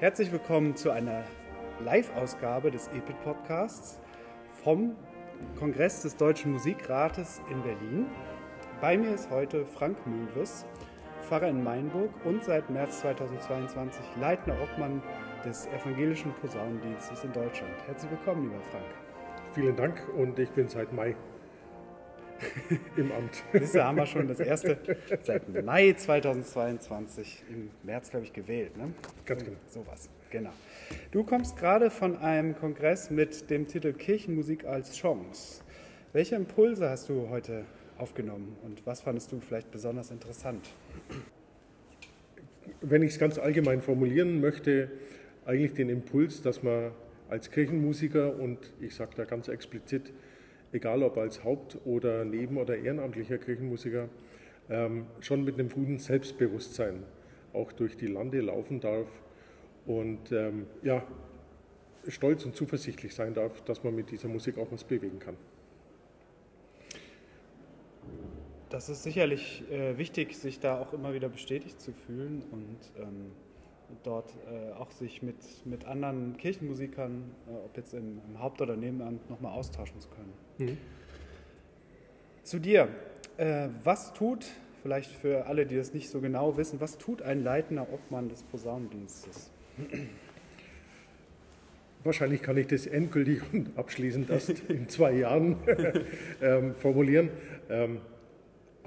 Herzlich willkommen zu einer Live-Ausgabe des EPIT Podcasts vom Kongress des Deutschen Musikrates in Berlin. Bei mir ist heute Frank Möwes, Pfarrer in Mainburg und seit März 2022 leitender Obmann des evangelischen Posaunendienstes in Deutschland. Herzlich willkommen, lieber Frank. Vielen Dank und ich bin seit Mai im Amt. Das haben wir schon das erste seit Mai 2022, im März, glaube ich, gewählt. Ne? Ganz genau. Sowas, genau. Du kommst gerade von einem Kongress mit dem Titel Kirchenmusik als Chance. Welche Impulse hast du heute aufgenommen und was fandest du vielleicht besonders interessant? Wenn ich es ganz allgemein formulieren möchte, eigentlich den Impuls, dass man als Kirchenmusiker und ich sage da ganz explizit, egal ob als Haupt- oder Neben- oder ehrenamtlicher Kirchenmusiker, ähm, schon mit einem guten Selbstbewusstsein auch durch die Lande laufen darf und ähm, ja, stolz und zuversichtlich sein darf, dass man mit dieser Musik auch was bewegen kann. Das ist sicherlich äh, wichtig, sich da auch immer wieder bestätigt zu fühlen und ähm, dort äh, auch sich mit, mit anderen Kirchenmusikern, äh, ob jetzt im, im, Haupt- oder Nebenamt, nochmal austauschen zu können. Mhm. Zu dir. Äh, was tut, vielleicht für alle, die das nicht so genau wissen, was tut ein leitender Obmann des Posaunendienstes? Wahrscheinlich kann ich das endgültig und abschließend erst in zwei Jahren ähm, formulieren. Ähm,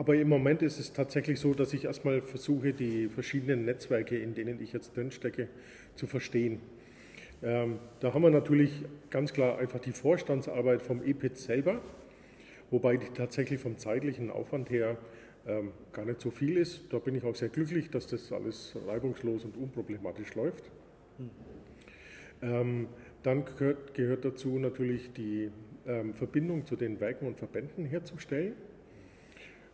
aber im Moment ist es tatsächlich so, dass ich erstmal versuche, die verschiedenen Netzwerke, in denen ich jetzt drin stecke, zu verstehen. Ähm, da haben wir natürlich ganz klar einfach die Vorstandsarbeit vom EPIT selber, wobei die tatsächlich vom zeitlichen Aufwand her ähm, gar nicht so viel ist. Da bin ich auch sehr glücklich, dass das alles reibungslos und unproblematisch läuft. Mhm. Ähm, dann gehört, gehört, dazu natürlich die ähm, Verbindung zu den Werken und Verbänden herzustellen.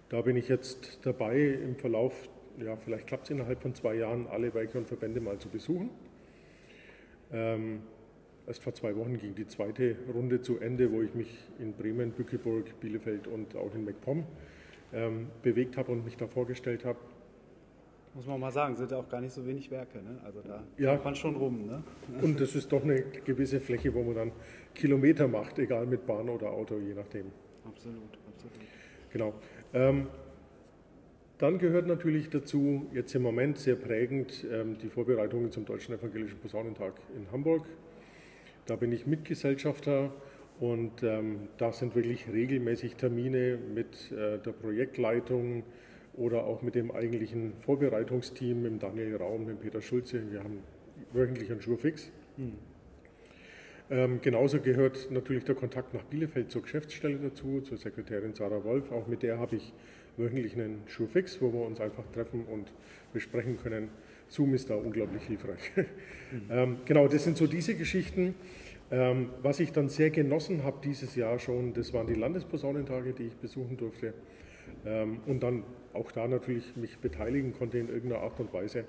Da bin ich jetzt dabei, im Verlauf, ja, vielleicht klappt es innerhalb von zwei Jahren, alle Werke und Verbände mal zu besuchen. Ähm, erst vor zwei Wochen ging die zweite Runde zu Ende, wo ich mich in Bremen, Bückeburg, Bielefeld und auch in MacPom ähm, bewegt habe und mich da vorgestellt habe. Muss man mal sagen, sind ja auch gar nicht so wenig Werke. Ne? Also da ja. kommt man schon rum. Ne? Und das ist doch eine gewisse Fläche, wo man dann Kilometer macht, egal mit Bahn oder Auto, je nachdem. Absolut, absolut. Genau. Ähm, dann gehört natürlich dazu, jetzt im Moment sehr prägend, ähm, die Vorbereitungen zum Deutschen Evangelischen Posaunentag in Hamburg. Da bin ich Mitgesellschafter und ähm, da sind wirklich regelmäßig Termine mit äh, der Projektleitung oder auch mit dem eigentlichen Vorbereitungsteam, mit Daniel Raum, mit Peter Schulze. Wir haben wöchentlich einen Schurfix. Mhm. Ähm, genauso gehört natürlich der Kontakt nach Bielefeld zur Geschäftsstelle dazu, zur Sekretärin Sarah Wolf. Auch mit der habe ich wöchentlich einen Schurfix, wo wir uns einfach treffen und besprechen können. Zoom ist da unglaublich hilfreich. Mhm. ähm, genau, das sind so diese Geschichten. Ähm, was ich dann sehr genossen habe dieses Jahr schon, das waren die Landesposaunentage, die ich besuchen durfte. Ähm, und dann auch da natürlich mich beteiligen konnte in irgendeiner Art und Weise.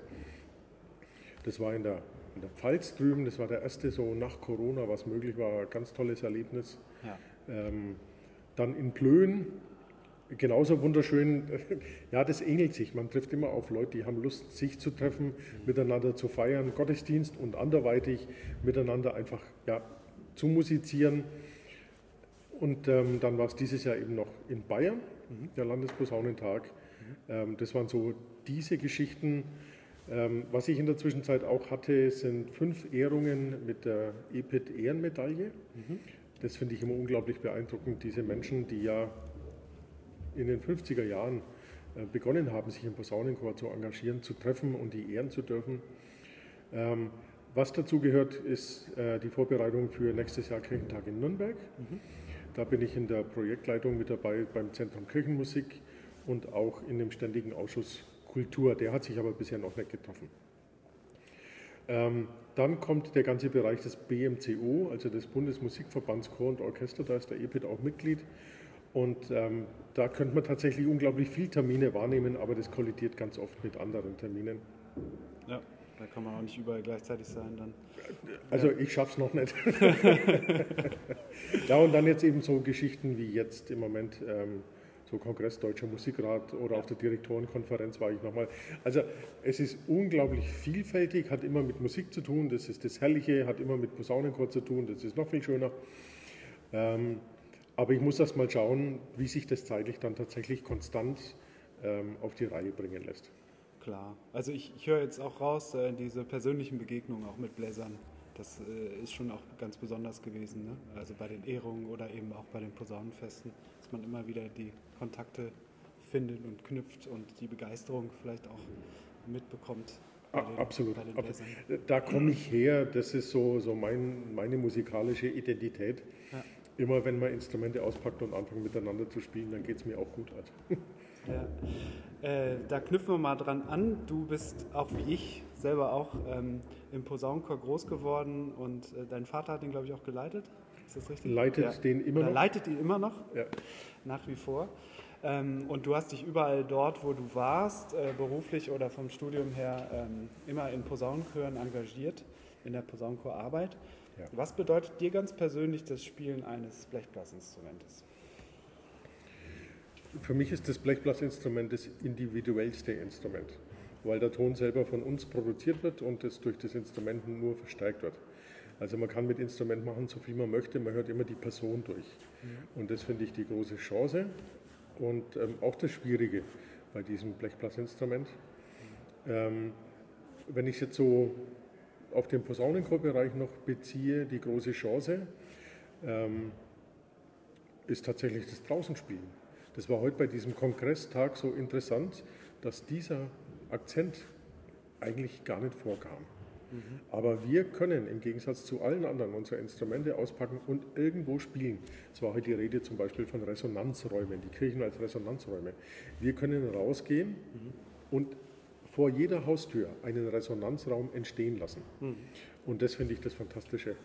Das war in der in der Pfalz drüben, das war der erste so nach Corona, was möglich war, ganz tolles Erlebnis. Ja. Ähm, dann in Plön, genauso wunderschön, ja, das ähnelt sich. Man trifft immer auf Leute, die haben Lust, sich zu treffen, mhm. miteinander zu feiern, Gottesdienst und anderweitig miteinander einfach ja, zu musizieren. Und ähm, dann war es dieses Jahr eben noch in Bayern, mhm. der Landesposaunentag. Mhm. Ähm, das waren so diese Geschichten. Ähm, was ich in der Zwischenzeit auch hatte, sind fünf Ehrungen mit der EPIT Ehrenmedaille. Mhm. Das finde ich immer unglaublich beeindruckend, diese Menschen, die ja in den 50er Jahren äh, begonnen haben, sich im Posaunenchor zu engagieren, zu treffen und die ehren zu dürfen. Ähm, was dazu gehört, ist äh, die Vorbereitung für nächstes Jahr Kirchentag in Nürnberg. Mhm. Da bin ich in der Projektleitung mit dabei beim Zentrum Kirchenmusik und auch in dem ständigen Ausschuss Kultur. Der hat sich aber bisher noch nicht getroffen. Ähm, dann kommt der ganze Bereich des BMCO, also des Bundesmusikverbands Chor und Orchester, da ist der EPIT auch Mitglied. Und ähm, da könnte man tatsächlich unglaublich viele Termine wahrnehmen, aber das kollidiert ganz oft mit anderen Terminen. Ja, da kann man auch nicht überall gleichzeitig sein dann. Also ja. ich schaffe es noch nicht. ja, und dann jetzt eben so Geschichten wie jetzt im Moment ähm, so Kongress Deutscher Musikrat oder auf der Direktorenkonferenz war ich nochmal. Also es ist unglaublich vielfältig, hat immer mit Musik zu tun, das ist das Herrliche, hat immer mit Posaunenchor zu tun, das ist noch viel schöner. Ähm, aber ich muss erst mal schauen, wie sich das zeitlich dann tatsächlich konstant ähm, auf die Reihe bringen lässt. Klar. Also ich, ich höre jetzt auch raus, äh, diese persönlichen Begegnungen auch mit Bläsern, das äh, ist schon auch ganz besonders gewesen. Ne? Also bei den Ehrungen oder eben auch bei den Posaunenfesten, dass man immer wieder die Kontakte findet und knüpft und die Begeisterung vielleicht auch mitbekommt. Den, Absolut. Da komme ich her, das ist so, so mein, meine musikalische Identität. Ja. Immer wenn man Instrumente auspackt und anfangen miteinander zu spielen, dann geht es mir auch gut. Ja. Äh, da knüpfen wir mal dran an. Du bist auch wie ich selber auch ähm, im Posaunenchor groß geworden und äh, dein Vater hat ihn, glaube ich, auch geleitet. Ist das richtig? Leitet ja. den immer noch? Leitet ihn immer noch, ja. nach wie vor. Ähm, und du hast dich überall dort, wo du warst, äh, beruflich oder vom Studium her, ähm, immer in Posaunenchören engagiert, in der Posaunenchorarbeit. Ja. Was bedeutet dir ganz persönlich das Spielen eines Blechblasinstrumentes? Für mich ist das Blechblasinstrument das individuellste Instrument, weil der Ton selber von uns produziert wird und es durch das Instrument nur verstärkt wird. Also man kann mit Instrument machen, so viel man möchte, man hört immer die Person durch. Mhm. Und das finde ich die große Chance und ähm, auch das Schwierige bei diesem Blechblasinstrument. Mhm. Ähm, wenn ich es jetzt so auf den Posaunenchorbereich noch beziehe, die große Chance ähm, ist tatsächlich das Draußenspielen. Das war heute bei diesem Kongresstag so interessant, dass dieser Akzent eigentlich gar nicht vorkam. Mhm. Aber wir können im Gegensatz zu allen anderen unsere Instrumente auspacken und irgendwo spielen. Es war heute die Rede zum Beispiel von Resonanzräumen, die Kirchen als Resonanzräume. Wir können rausgehen mhm. und vor jeder Haustür einen Resonanzraum entstehen lassen. Mhm. Und das finde ich das Fantastische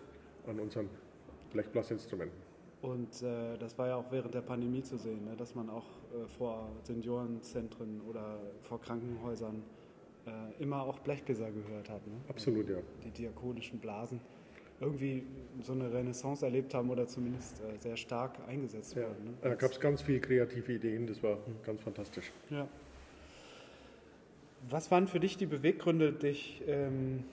an unseren Blechblasinstrumenten. Und äh, das war ja auch während der Pandemie zu sehen, ne, dass man auch äh, vor Seniorenzentren oder vor Krankenhäusern äh, immer auch Blechbläser gehört hat. Ne? Absolut, ja. Die diakonischen Blasen irgendwie so eine Renaissance erlebt haben oder zumindest äh, sehr stark eingesetzt ja. wurden. Ne? Da gab es ganz viele kreative Ideen, das war mhm. ganz fantastisch. Ja. Was waren für dich die Beweggründe, dich ähm,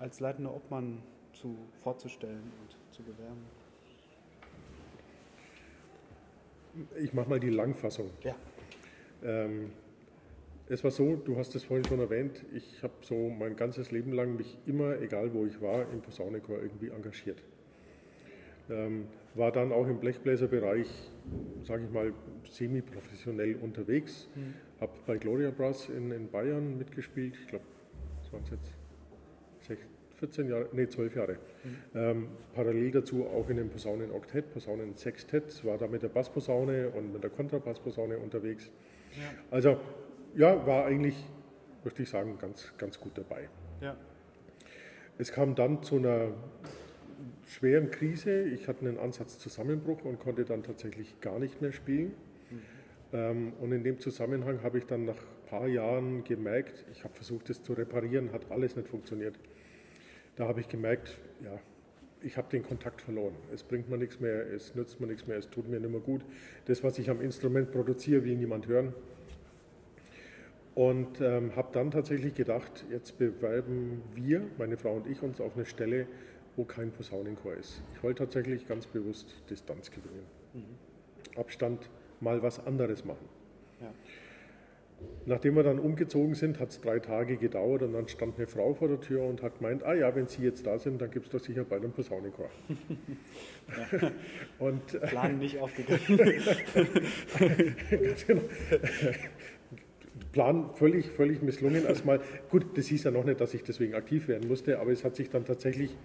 als leitender Obmann zu, vorzustellen und zu bewerben? Ich mache mal die Langfassung. Ja. Ähm, es war so, du hast es vorhin schon erwähnt, ich habe so mein ganzes Leben lang mich immer, egal wo ich war, im Posaunenchor irgendwie engagiert. Ähm, war dann auch im Blechbläserbereich, sage ich mal, semi-professionell unterwegs. Mhm. Habe bei Gloria Brass in, in Bayern mitgespielt. Ich glaube, das waren jetzt 14 Jahre, nee, 12 Jahre. Mhm. Ähm, parallel dazu auch in einem Posaunen-Oktett, Posaunen-Sextett, war da mit der Bassposaune und mit der Kontrabassposaune unterwegs. Ja. Also, ja, war eigentlich, möchte ich sagen, ganz, ganz gut dabei. Ja. Es kam dann zu einer schweren Krise. Ich hatte einen Ansatzzusammenbruch und konnte dann tatsächlich gar nicht mehr spielen. Mhm. Ähm, und in dem Zusammenhang habe ich dann nach ein paar Jahren gemerkt, ich habe versucht, das zu reparieren, hat alles nicht funktioniert da habe ich gemerkt, ja, ich habe den Kontakt verloren. Es bringt mir nichts mehr, es nützt mir nichts mehr, es tut mir nicht mehr gut. Das, was ich am Instrument produziere, will niemand hören. Und ähm, habe dann tatsächlich gedacht, jetzt bewerben wir, meine Frau und ich, uns auf eine Stelle, wo kein Posaunenchor ist. Ich wollte tatsächlich ganz bewusst Distanz gewinnen. Mhm. Abstand, mal was anderes machen. Ja. Nachdem wir dann umgezogen sind, hat es drei Tage gedauert und dann stand eine Frau vor der Tür und hat gemeint, ah ja, wenn Sie jetzt da sind, dann gibt es doch sicher bald einen Posaunenchor. ja. und, äh, Plan nicht aufgegangen. genau. Plan völlig, völlig misslungen erstmal. Gut, das hieß ja noch nicht, dass ich deswegen aktiv werden musste, aber es hat sich dann tatsächlich,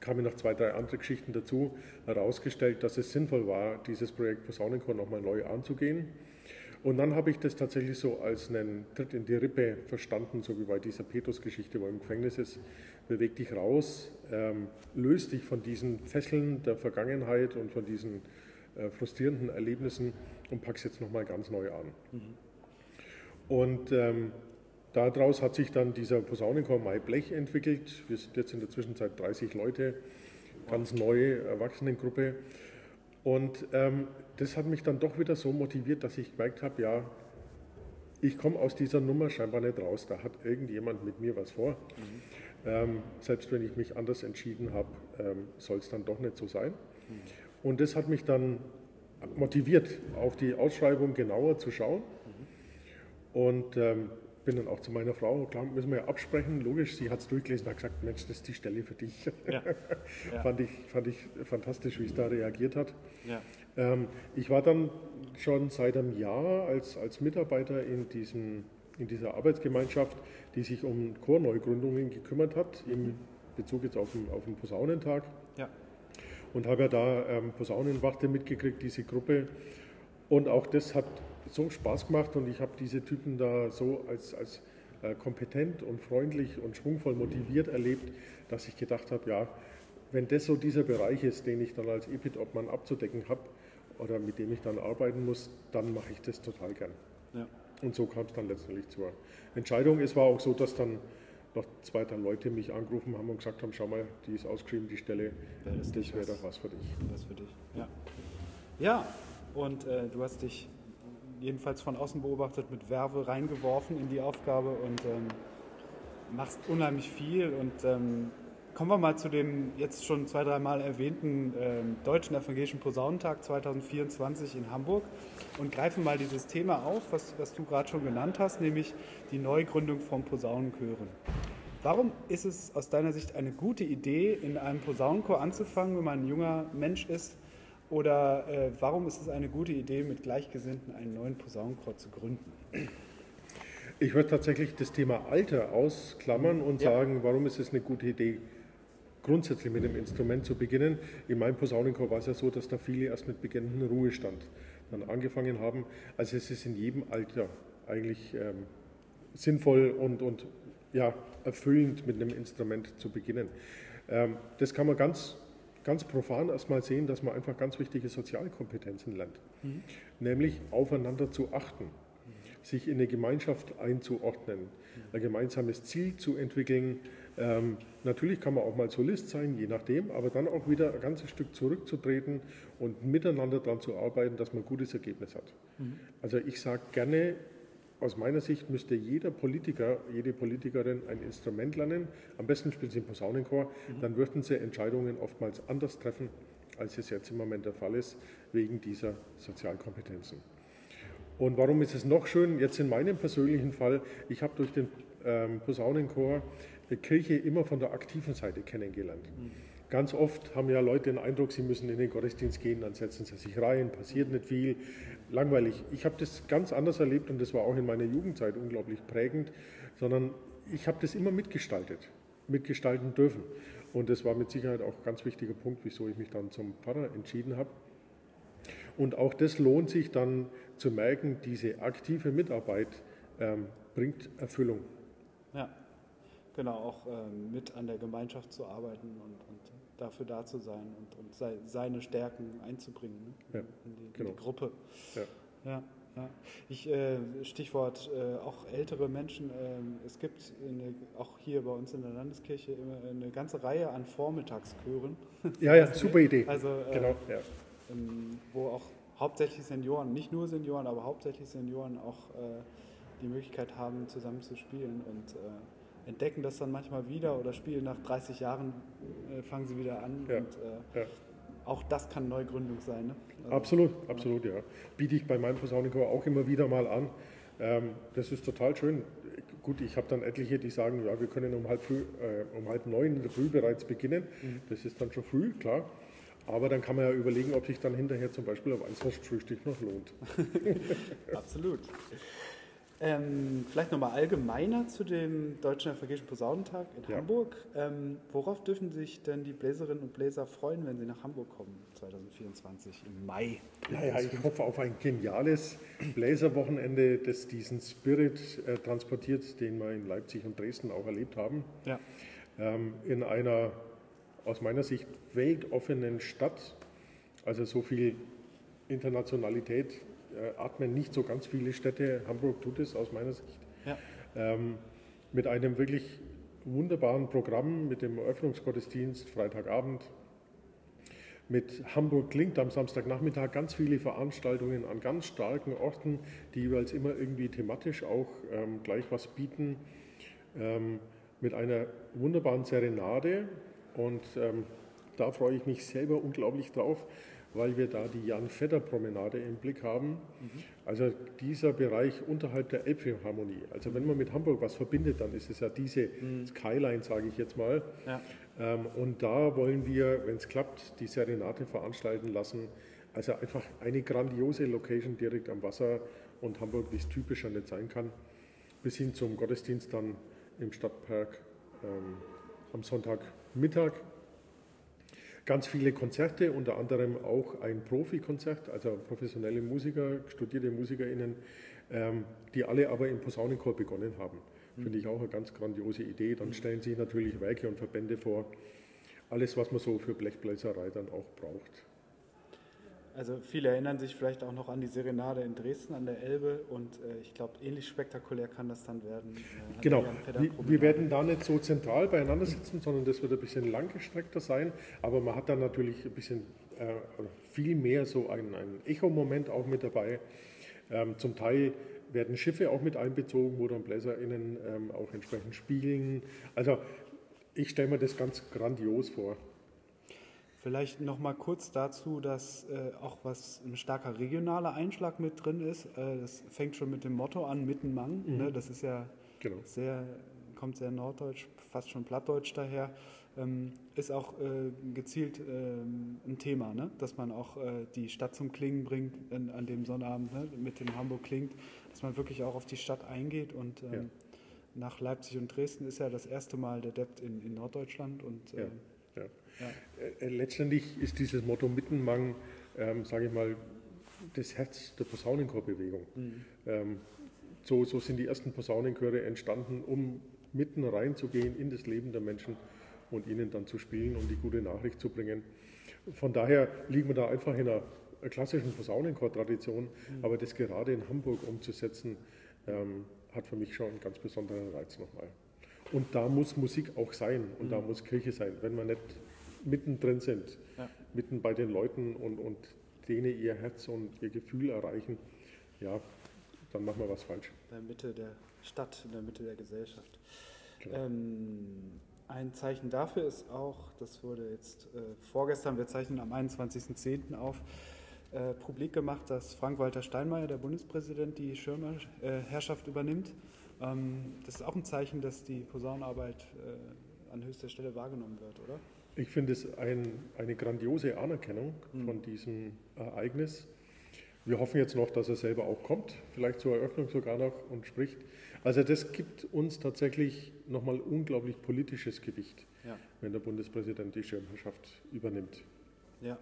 kamen noch zwei, drei andere Geschichten dazu, herausgestellt, dass es sinnvoll war, dieses Projekt Posaunenchor nochmal neu anzugehen und dann habe ich das tatsächlich so als einen Tritt in die Rippe verstanden, so wie bei dieser Petrus-Geschichte, wo er im Gefängnis ist. Beweg dich raus, ähm, löst dich von diesen Fesseln der Vergangenheit und von diesen äh, frustrierenden Erlebnissen und packst jetzt nochmal ganz neu an. Mhm. Und ähm, daraus hat sich dann dieser Posaunenchor Mai Blech entwickelt. Wir sind jetzt in der Zwischenzeit 30 Leute, ganz neue Erwachsenengruppe. Und ähm, das hat mich dann doch wieder so motiviert, dass ich gemerkt habe, ja, ich komme aus dieser Nummer scheinbar nicht raus. Da hat irgendjemand mit mir was vor. Mhm. Ähm, selbst wenn ich mich anders entschieden habe, ähm, soll es dann doch nicht so sein. Mhm. Und das hat mich dann motiviert, auf die Ausschreibung genauer zu schauen. Mhm. Und ähm, bin dann auch zu meiner Frau, klar, müssen wir ja absprechen, logisch, sie hat es durchgelesen und hat gesagt, Mensch, das ist die Stelle für dich. Ja. Ja. fand, ich, fand ich fantastisch, wie es da reagiert hat. Ja. Ähm, ich war dann schon seit einem Jahr als, als Mitarbeiter in, diesem, in dieser Arbeitsgemeinschaft, die sich um Chorneugründungen gekümmert hat, im Bezug jetzt auf den, auf den Posaunentag. Ja. Und habe ja da ähm, Posaunenwachte mitgekriegt, diese Gruppe. Und auch das hat so Spaß gemacht und ich habe diese Typen da so als, als äh, kompetent und freundlich und schwungvoll motiviert erlebt, dass ich gedacht habe, ja, wenn das so dieser Bereich ist, den ich dann als EPIT-Obmann abzudecken habe oder mit dem ich dann arbeiten muss, dann mache ich das total gern. Ja. Und so kam es dann letztendlich zur Entscheidung. Es war auch so, dass dann noch zwei, drei Leute mich angerufen haben und gesagt haben, schau mal, die ist ausgeschrieben, die Stelle, das, das wäre doch was für dich. Das für dich, ja. Ja, und äh, du hast dich jedenfalls von außen beobachtet, mit Werbe reingeworfen in die Aufgabe und ähm, machst unheimlich viel. Und ähm, kommen wir mal zu dem jetzt schon zwei, dreimal erwähnten ähm, Deutschen Evangelischen Posaunentag 2024 in Hamburg und greifen mal dieses Thema auf, was, was du gerade schon genannt hast, nämlich die Neugründung von Posaunenchören. Warum ist es aus deiner Sicht eine gute Idee, in einem Posaunenchor anzufangen, wenn man ein junger Mensch ist oder äh, warum ist es eine gute Idee, mit Gleichgesinnten einen neuen Posaunenchor zu gründen? Ich würde tatsächlich das Thema Alter ausklammern und ja. sagen, warum ist es eine gute Idee, grundsätzlich mit dem Instrument zu beginnen. In meinem Posaunenchor war es ja so, dass da viele erst mit beginnendem Ruhestand dann angefangen haben. Also es ist in jedem Alter eigentlich ähm, sinnvoll und, und ja, erfüllend mit einem Instrument zu beginnen. Ähm, das kann man ganz ganz profan erstmal sehen, dass man einfach ganz wichtige Sozialkompetenzen lernt. Mhm. Nämlich aufeinander zu achten, mhm. sich in eine Gemeinschaft einzuordnen, mhm. ein gemeinsames Ziel zu entwickeln. Ähm, natürlich kann man auch mal Solist sein, je nachdem, aber dann auch wieder ein ganzes Stück zurückzutreten und miteinander daran zu arbeiten, dass man ein gutes Ergebnis hat. Mhm. Also ich sage gerne, aus meiner Sicht müsste jeder Politiker, jede Politikerin ein Instrument lernen. Am besten spielen sie im Posaunenchor. Mhm. Dann würden sie Entscheidungen oftmals anders treffen, als es jetzt im Moment der Fall ist, wegen dieser Sozialkompetenzen. Und warum ist es noch schön? Jetzt in meinem persönlichen Fall, ich habe durch den ähm, Posaunenchor die Kirche immer von der aktiven Seite kennengelernt. Mhm. Ganz oft haben ja Leute den Eindruck, sie müssen in den Gottesdienst gehen, dann setzen sie sich rein, passiert nicht viel, langweilig. Ich habe das ganz anders erlebt und das war auch in meiner Jugendzeit unglaublich prägend, sondern ich habe das immer mitgestaltet, mitgestalten dürfen. Und das war mit Sicherheit auch ein ganz wichtiger Punkt, wieso ich mich dann zum Pfarrer entschieden habe. Und auch das lohnt sich dann zu merken, diese aktive Mitarbeit ähm, bringt Erfüllung. Ja, genau, auch ähm, mit an der Gemeinschaft zu arbeiten und, und dafür da zu sein und, und seine Stärken einzubringen ne? ja, in, die, genau. in, die, Gruppe. Ja. ja, ja. Ich, äh, Stichwort äh, auch ältere Menschen. Äh, es gibt eine, auch hier bei uns in der Landeskirche immer eine ganze Reihe an Vormittagskören. Ja, ja, super Idee. Also, äh, genau, ja. ähm, wo auch hauptsächlich Senioren, nicht nur Senioren, aber hauptsächlich Senioren auch äh, die Möglichkeit haben, zusammen zu spielen und äh, entdecken das dann manchmal wieder oder spielen nach 30 Jahren, äh, fangen sie wieder an. Ja, und, äh, ja. Auch das kann Neugründung sein. Ne? Also, absolut, absolut, ja. Biete ich bei meinem Posaunenchor auch immer wieder mal an. Ähm, das ist total schön. Gut, ich habe dann etliche, die sagen, ja, wir können um halb, früh, äh, um halb neun in der Früh bereits beginnen. Mhm. Das ist dann schon früh, klar. Aber dann kann man ja überlegen, ob sich dann hinterher zum Beispiel auf ein Frühstück noch lohnt. Absolut. Ähm, vielleicht nochmal allgemeiner zu dem Deutschen Evangelischen Posaunentag in ja. Hamburg. Ähm, worauf dürfen sich denn die Bläserinnen und Bläser freuen, wenn sie nach Hamburg kommen 2024 im Mai? Naja, ich hoffe auf ein geniales Bläserwochenende, das diesen Spirit äh, transportiert, den wir in Leipzig und Dresden auch erlebt haben. Ja. Ähm, in einer aus meiner Sicht weltoffenen Stadt, also so viel Internationalität atmen nicht so ganz viele Städte. Hamburg tut es aus meiner Sicht. Ja. Ähm, mit einem wirklich wunderbaren Programm, mit dem Eröffnungsgottesdienst Freitagabend, mit Hamburg klingt am Samstagnachmittag ganz viele Veranstaltungen an ganz starken Orten, die jeweils immer irgendwie thematisch auch ähm, gleich was bieten, ähm, mit einer wunderbaren Serenade und ähm, da freue ich mich selber unglaublich drauf, weil wir da die Jan-Fedder-Promenade im Blick haben. Mhm. Also dieser Bereich unterhalb der Elbphilharmonie. Also wenn man mit Hamburg was verbindet, dann ist es ja diese mhm. Skyline, sage ich jetzt mal. Ja. Ähm, und da wollen wir, wenn es klappt, die Serenate veranstalten lassen. Also einfach eine grandiose Location direkt am Wasser und Hamburg, wie es typischer nicht sein kann, bis hin zum Gottesdienst dann im Stadtpark ähm, am Sonntagmittag. Ganz viele Konzerte, unter anderem auch ein Profikonzert, also professionelle Musiker, studierte MusikerInnen, ähm, die alle aber im Posaunenchor begonnen haben. Finde ich auch eine ganz grandiose Idee. Dann stellen sich natürlich Werke und Verbände vor. Alles, was man so für Blechbläserei dann auch braucht. Also viele erinnern sich vielleicht auch noch an die Serenade in Dresden an der Elbe und äh, ich glaube, ähnlich spektakulär kann das dann werden. Äh, genau, wir, wir, werden da nicht so zentral beieinander sitzen, sondern das wird ein bisschen langgestreckter sein, aber man hat dann natürlich ein bisschen äh, viel mehr so einen, einen Echo-Moment auch mit dabei. Ähm, zum Teil werden Schiffe auch mit einbezogen, wo dann BläserInnen ähm, auch entsprechend spielen. Also ich stelle mir das ganz grandios vor. Vielleicht noch mal kurz dazu, dass äh, auch was ein starker regionaler Einschlag mit drin ist. Äh, das fängt schon mit dem Motto an, Mittenmang. Mhm. Ne? Das ist ja genau. sehr, kommt sehr norddeutsch, fast schon plattdeutsch daher ähm, ist auch äh, gezielt ähm, ein Thema, ne? dass man auch äh, die Stadt zum Klingen bringt in, an dem Sonnabend ne? mit dem Hamburg klingt, dass man wirklich auch auf die Stadt eingeht und ähm, ja. nach Leipzig und Dresden ist ja das erste Mal der Debt in, in Norddeutschland und ja. Ähm, ja. Äh, äh, letztendlich ist dieses Motto Mittenmang, ähm, sage ich mal, das Herz der Posaunenchorbewegung. Mhm. Ähm, so, so sind die ersten Posaunenchöre entstanden, um mitten reinzugehen in das Leben der Menschen und ihnen dann zu spielen und die gute Nachricht zu bringen. Von daher liegen wir da einfach in einer klassischen Posaunenchor-Tradition, mhm. aber das gerade in Hamburg umzusetzen, ähm, hat für mich schon einen ganz besonderen Reiz nochmal. Und da muss Musik auch sein und mhm. da muss Kirche sein, wenn wir nicht mittendrin sind, ja. mitten bei den Leuten und, und denen ihr Herz und ihr Gefühl erreichen, ja, dann machen wir was falsch. In der Mitte der Stadt, in der Mitte der Gesellschaft. Ähm, ein Zeichen dafür ist auch, das wurde jetzt äh, vorgestern, wir zeichnen am 21.10. auf, äh, publik gemacht, dass Frank-Walter Steinmeier, der Bundespräsident, die Schirmherrschaft übernimmt. Ähm, das ist auch ein Zeichen, dass die Posaunenarbeit äh, an höchster Stelle wahrgenommen wird, oder? Ich finde es ein, eine grandiose Anerkennung mhm. von diesem Ereignis. Wir hoffen jetzt noch, dass er selber auch kommt, vielleicht zur Eröffnung sogar noch und spricht. Also das gibt uns tatsächlich nochmal unglaublich politisches Gewicht, ja. wenn der Bundespräsident die Schirmherrschaft übernimmt. Ja,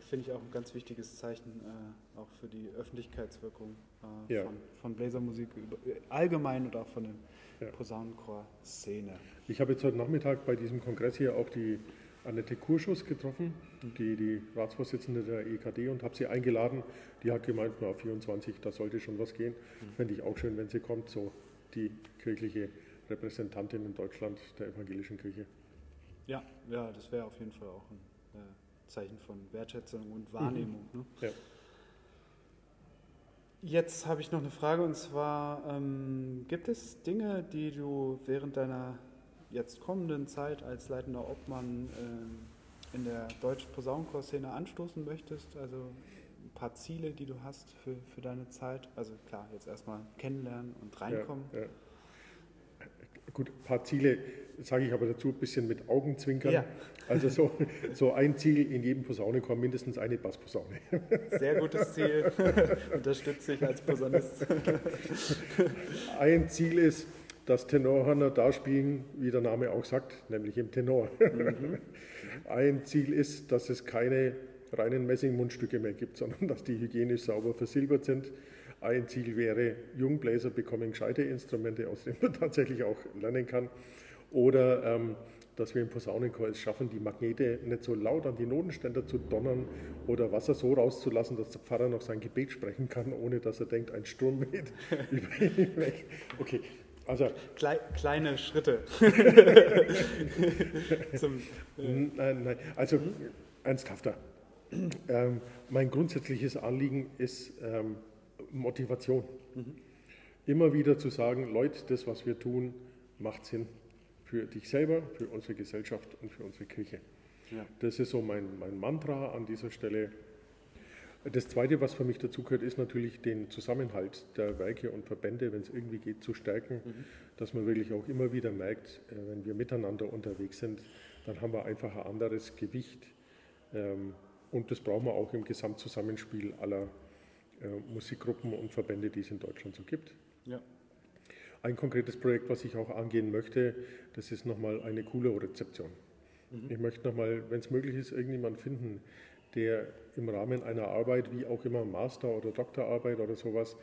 finde ich auch ein ganz wichtiges Zeichen, äh, auch für die Öffentlichkeitswirkung äh, ja. von, von Bläsermusik äh, allgemein und auch von der ja. Posaunenchor-Szene. Ich habe jetzt heute Nachmittag bei diesem Kongress hier auch die Annette Kurschus getroffen, die, die Ratsvorsitzende der EKD, und habe sie eingeladen. Die hat gemeint, na, 24, da sollte schon was gehen. Mhm. Fände ich auch schön, wenn sie kommt, so die kirchliche Repräsentantin in Deutschland der evangelischen Kirche. Ja, ja das wäre auf jeden Fall auch ein äh, Zeichen von Wertschätzung und Wahrnehmung. Mhm. Ne? Ja. Jetzt habe ich noch eine Frage und zwar, ähm, gibt es Dinge, die du während deiner jetzt kommenden Zeit als leitender Obmann äh, in der deutschen Posaunenchor-Szene anstoßen möchtest? Also ein paar Ziele, die du hast für, für deine Zeit? Also klar, jetzt erstmal kennenlernen und reinkommen. Ja, ja. Gut, ein paar Ziele sage ich aber dazu ein bisschen mit Augenzwinkern. Ja. Also so, so ein Ziel in jedem Posaunenchor, mindestens eine Bassposaune. Sehr gutes Ziel, unterstütze ich als Posaunist. Ein Ziel ist, dass Tenorhörner da spielen, wie der Name auch sagt, nämlich im Tenor. Mhm. Ein Ziel ist, dass es keine reinen Messingmundstücke mehr gibt, sondern dass die hygienisch sauber versilbert sind. Ein Ziel wäre, Jungbläser bekommen gescheite Instrumente, aus denen man tatsächlich auch lernen kann. Oder ähm, dass wir im Posaunenchor es schaffen, die Magnete nicht so laut an die Notenständer zu donnern oder Wasser so rauszulassen, dass der Pfarrer noch sein Gebet sprechen kann, ohne dass er denkt, ein Sturm weht über ihn weg. Okay, also Klei kleine Schritte. Zum, äh nein, nein. Also ernsthafter. Ähm, mein grundsätzliches Anliegen ist ähm, Motivation. Mhm. Immer wieder zu sagen, Leute, das, was wir tun, macht Sinn für dich selber, für unsere Gesellschaft und für unsere Kirche. Ja. Das ist so mein, mein Mantra an dieser Stelle. Das Zweite, was für mich dazu gehört, ist natürlich den Zusammenhalt der Werke und Verbände, wenn es irgendwie geht, zu stärken, mhm. dass man wirklich auch immer wieder merkt, äh, wenn wir miteinander unterwegs sind, dann haben wir einfach ein anderes Gewicht. Ähm, und das brauchen wir auch im Gesamtzusammenspiel aller Musikgruppen und Verbände, die es in Deutschland so gibt. Ja. Ein konkretes Projekt, was ich auch angehen möchte, das ist nochmal eine coole Rezeption. Mhm. Ich möchte nochmal, wenn es möglich ist, irgendjemand finden, der im Rahmen einer Arbeit, wie auch immer Master- oder Doktorarbeit oder sowas,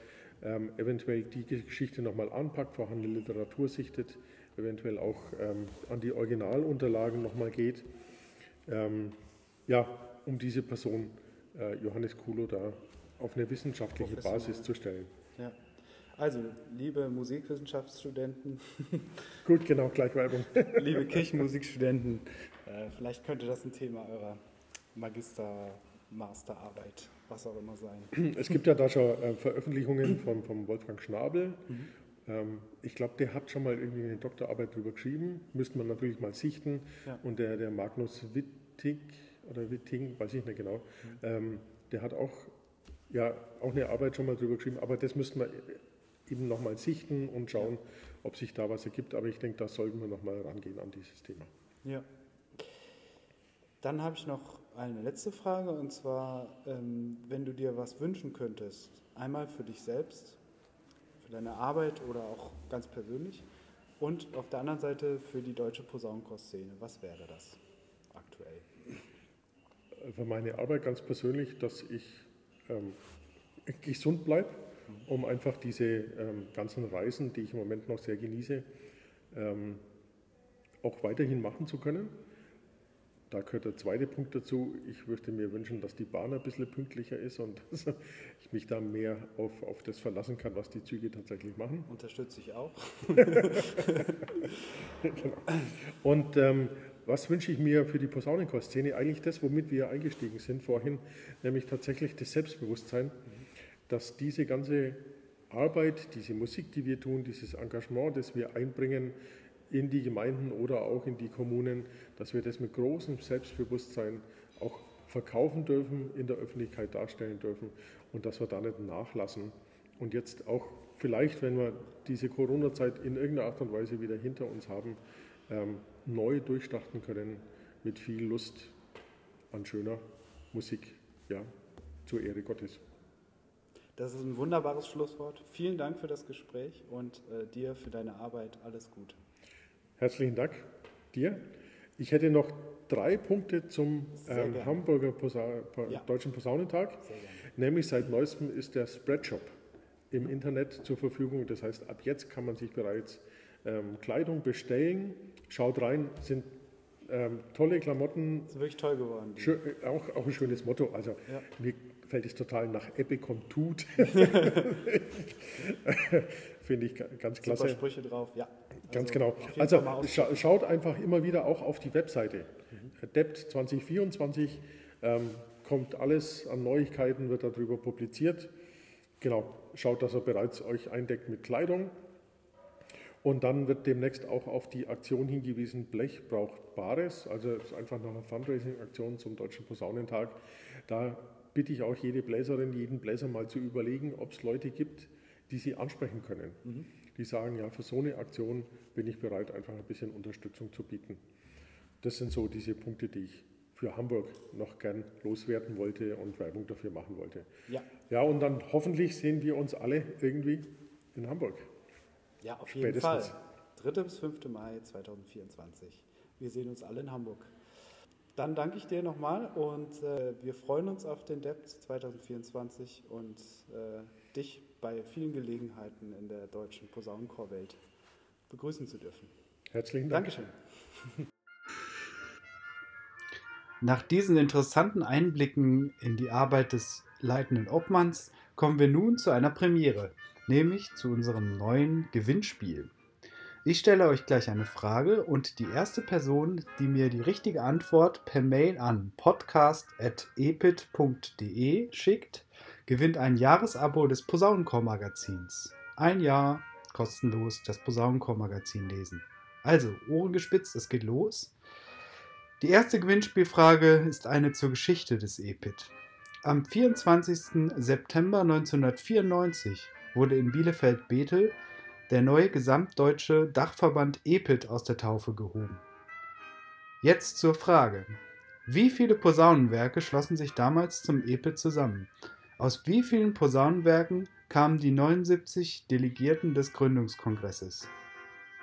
ähm, eventuell die Geschichte nochmal anpackt, vorhandene Literatur sichtet, eventuell auch ähm, an die Originalunterlagen nochmal geht, ähm, ja, um diese Person äh, Johannes Kulo da auf eine wissenschaftliche Basis zu stellen. Ja. Also, liebe Musikwissenschaftsstudenten. Gut, genau, gleich Werbung. liebe Kirchenmusikstudenten, äh, vielleicht könnte das ein Thema eurer Magister, Masterarbeit, was auch immer sein. Es gibt ja da schon äh, Veröffentlichungen von, von Wolfgang Schnabel. Mhm. Ähm, ich glaube, der hat schon mal irgendwie eine Doktorarbeit darüber geschrieben. Müsste man natürlich mal sichten. Ja. Und der, der Magnus Wittig oder Witting, weiß ich nicht genau, mhm. ähm, der hat auch, ja, auch eine Arbeit schon mal darüber geschrieben. Aber das müssten wir eben nochmal sichten und schauen, ob sich da was ergibt. Aber ich denke, da sollten wir nochmal rangehen an dieses Thema. Ja. Dann habe ich noch eine letzte Frage und zwar, ähm, wenn du dir was wünschen könntest, einmal für dich selbst, für deine Arbeit oder auch ganz persönlich und auf der anderen Seite für die deutsche Posaunenchor-Szene, was wäre das aktuell? Für meine Arbeit ganz persönlich, dass ich ähm, gesund bleibe, um einfach diese ähm, ganzen Reisen, die ich im Moment noch sehr genieße, ähm, auch weiterhin machen zu können da gehört der zweite Punkt dazu. Ich würde mir wünschen, dass die Bahn ein bisschen pünktlicher ist und dass ich mich da mehr auf, auf das verlassen kann, was die Züge tatsächlich machen. Unterstütze ich auch. genau. Und ähm, was wünsche ich mir für die Posaunenchor-Szene? Eigentlich das, womit wir eingestiegen sind vorhin, nämlich tatsächlich das Selbstbewusstsein, dass diese ganze Arbeit, diese Musik, die wir tun, dieses Engagement, das wir einbringen, in die Gemeinden oder auch in die Kommunen, dass wir das mit großem Selbstbewusstsein auch verkaufen dürfen, in der Öffentlichkeit darstellen dürfen und dass wir da nicht nachlassen. Und jetzt auch vielleicht, wenn wir diese Corona-Zeit in irgendeiner Art und Weise wieder hinter uns haben, ähm, neu durchstarten können mit viel Lust an schöner Musik, ja, zur Ehre Gottes. Das ist ein wunderbares Schlusswort. Vielen Dank für das Gespräch und äh, dir für deine Arbeit. Alles Gute. Herzlichen Dank dir. Ich hätte noch drei Punkte zum ähm, Hamburger Posa ja. Deutschen Posaunentag. Nämlich seit neuestem ist der Spreadshop im Internet zur Verfügung. Das heißt, ab jetzt kann man sich bereits ähm, Kleidung bestellen. Schaut rein, sind ähm, tolle Klamotten. Ist wirklich toll geworden. Schön, auch, auch ein schönes Motto. Also ja. mir gefällt es total nach kommt tut. Finde ich ganz klasse. Super Sprüche drauf, ja. Ganz also, genau. Also scha schaut einfach immer wieder auch auf die Webseite. Mhm. DEPT 2024 ähm, kommt alles an Neuigkeiten, wird darüber publiziert. Genau, schaut, dass ihr bereits euch eindeckt mit Kleidung. Und dann wird demnächst auch auf die Aktion hingewiesen, Blech braucht Bares. Also es ist einfach noch eine Fundraising-Aktion zum Deutschen Posaunentag. Da bitte ich auch jede Bläserin, jeden Bläser mal zu überlegen, ob es Leute gibt, die sie ansprechen können. Mhm die sagen, ja, für so eine Aktion bin ich bereit, einfach ein bisschen Unterstützung zu bieten. Das sind so diese Punkte, die ich für Hamburg noch gern loswerden wollte und Werbung dafür machen wollte. Ja. Ja, und dann hoffentlich sehen wir uns alle irgendwie in Hamburg. Ja, auf jeden Spätestens. Fall. 3. bis 5. Mai 2024. Wir sehen uns alle in Hamburg. Dann danke ich dir nochmal und äh, wir freuen uns auf den Debt 2024 und äh, dich bei vielen Gelegenheiten in der deutschen Posaunenchorwelt begrüßen zu dürfen. Herzlichen Dank. Dankeschön. Nach diesen interessanten Einblicken in die Arbeit des leitenden Obmanns kommen wir nun zu einer Premiere, nämlich zu unserem neuen Gewinnspiel. Ich stelle euch gleich eine Frage und die erste Person, die mir die richtige Antwort per Mail an podcast.epit.de schickt, gewinnt ein Jahresabo des Posaunenchor Magazins. Ein Jahr kostenlos das Posaunenchor Magazin lesen. Also, Ohren gespitzt, es geht los. Die erste Gewinnspielfrage ist eine zur Geschichte des EPIT. Am 24. September 1994 wurde in Bielefeld-Bethel der neue gesamtdeutsche Dachverband EPIT aus der Taufe gehoben. Jetzt zur Frage. Wie viele Posaunenwerke schlossen sich damals zum EPIT zusammen? Aus wie vielen Posaunenwerken kamen die 79 Delegierten des Gründungskongresses?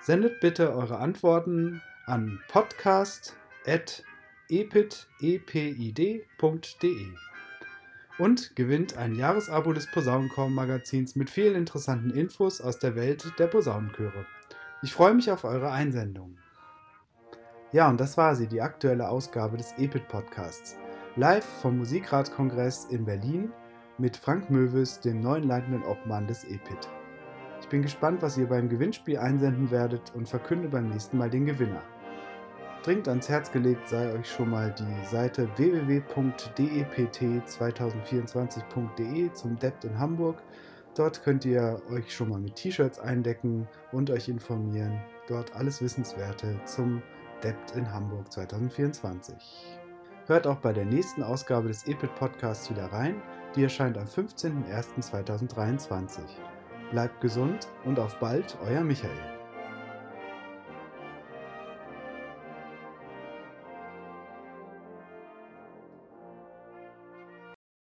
Sendet bitte eure Antworten an podcast.epid.de und gewinnt ein Jahresabo des Posaunenchor-Magazins mit vielen interessanten Infos aus der Welt der Posaunenchöre. Ich freue mich auf eure Einsendungen. Ja, und das war sie, die aktuelle Ausgabe des EPIT-Podcasts. Live vom Musikratkongress in Berlin mit Frank Möwes, dem neuen leitenden Obmann des EPIT. Ich bin gespannt, was ihr beim Gewinnspiel einsenden werdet und verkünde beim nächsten Mal den Gewinner. Dringend ans Herz gelegt sei euch schon mal die Seite www.dept2024.de zum Debt in Hamburg. Dort könnt ihr euch schon mal mit T-Shirts eindecken und euch informieren. Dort alles Wissenswerte zum Debt in Hamburg 2024. Hört auch bei der nächsten Ausgabe des EPIT Podcasts wieder rein. Die erscheint am 15.01.2023. Bleibt gesund und auf bald, euer Michael.